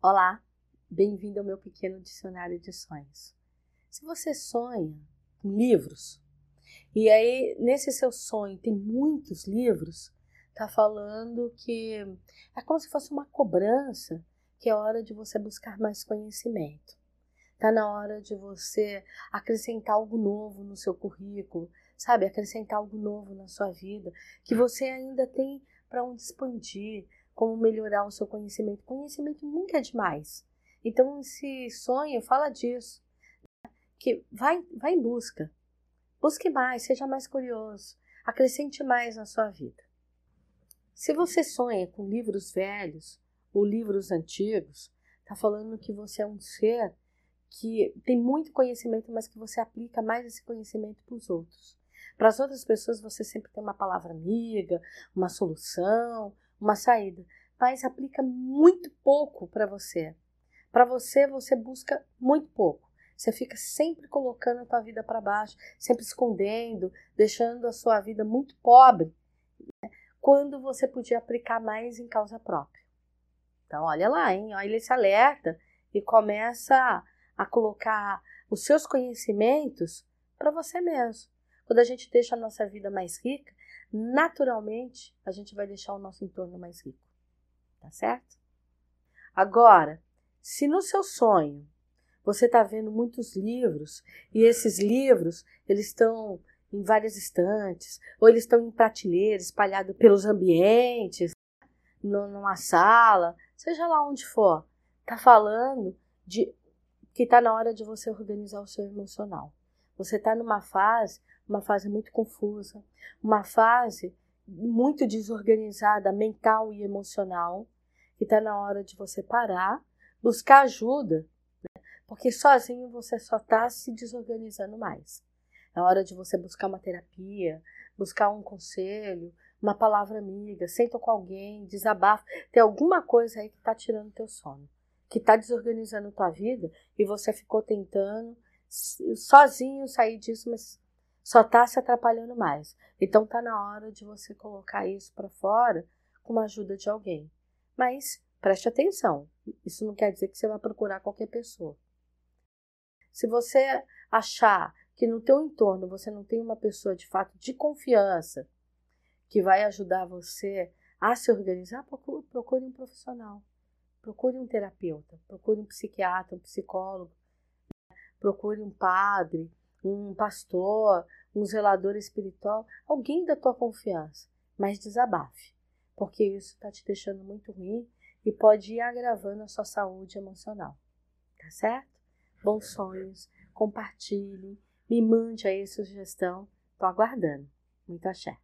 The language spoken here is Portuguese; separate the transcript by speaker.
Speaker 1: Olá, bem-vindo ao meu pequeno dicionário de sonhos. Se você sonha com livros, e aí nesse seu sonho tem muitos livros, tá falando que é como se fosse uma cobrança, que é hora de você buscar mais conhecimento. Tá na hora de você acrescentar algo novo no seu currículo, sabe? Acrescentar algo novo na sua vida, que você ainda tem para onde expandir, como melhorar o seu conhecimento. Conhecimento nunca é demais. Então, esse sonho fala disso. Que vai, vai em busca. Busque mais, seja mais curioso. Acrescente mais na sua vida. Se você sonha com livros velhos ou livros antigos, está falando que você é um ser que tem muito conhecimento, mas que você aplica mais esse conhecimento para os outros. Para as outras pessoas, você sempre tem uma palavra amiga, uma solução, uma saída, mas aplica muito pouco para você. Para você, você busca muito pouco. Você fica sempre colocando a tua vida para baixo, sempre escondendo, deixando a sua vida muito pobre, né? quando você podia aplicar mais em causa própria. Então, olha lá, hein? Olha esse alerta e começa a colocar os seus conhecimentos para você mesmo. Quando a gente deixa a nossa vida mais rica, naturalmente a gente vai deixar o nosso entorno mais rico. Tá certo? Agora, se no seu sonho você está vendo muitos livros e esses livros eles estão em várias estantes ou eles estão em prateleiras espalhados pelos ambientes, numa sala, seja lá onde for, tá falando de que está na hora de você organizar o seu emocional. Você está numa fase, uma fase muito confusa, uma fase muito desorganizada mental e emocional, que está na hora de você parar, buscar ajuda, né? porque sozinho você só está se desorganizando mais. É hora de você buscar uma terapia, buscar um conselho, uma palavra amiga, senta com alguém, desabafa. Tem alguma coisa aí que está tirando teu sono, que está desorganizando tua vida e você ficou tentando sozinho sair disso, mas só está se atrapalhando mais. Então tá na hora de você colocar isso para fora com a ajuda de alguém. Mas preste atenção, isso não quer dizer que você vai procurar qualquer pessoa. Se você achar que no teu entorno você não tem uma pessoa de fato de confiança que vai ajudar você a se organizar, procure um profissional. Procure um terapeuta, procure um psiquiatra, um psicólogo, procure um padre, um pastor, um zelador espiritual, alguém da tua confiança, mas desabafe, porque isso está te deixando muito ruim e pode ir agravando a sua saúde emocional. Tá certo? Bons sonhos, compartilhe, me mande aí sugestão, tô aguardando. Muito axé.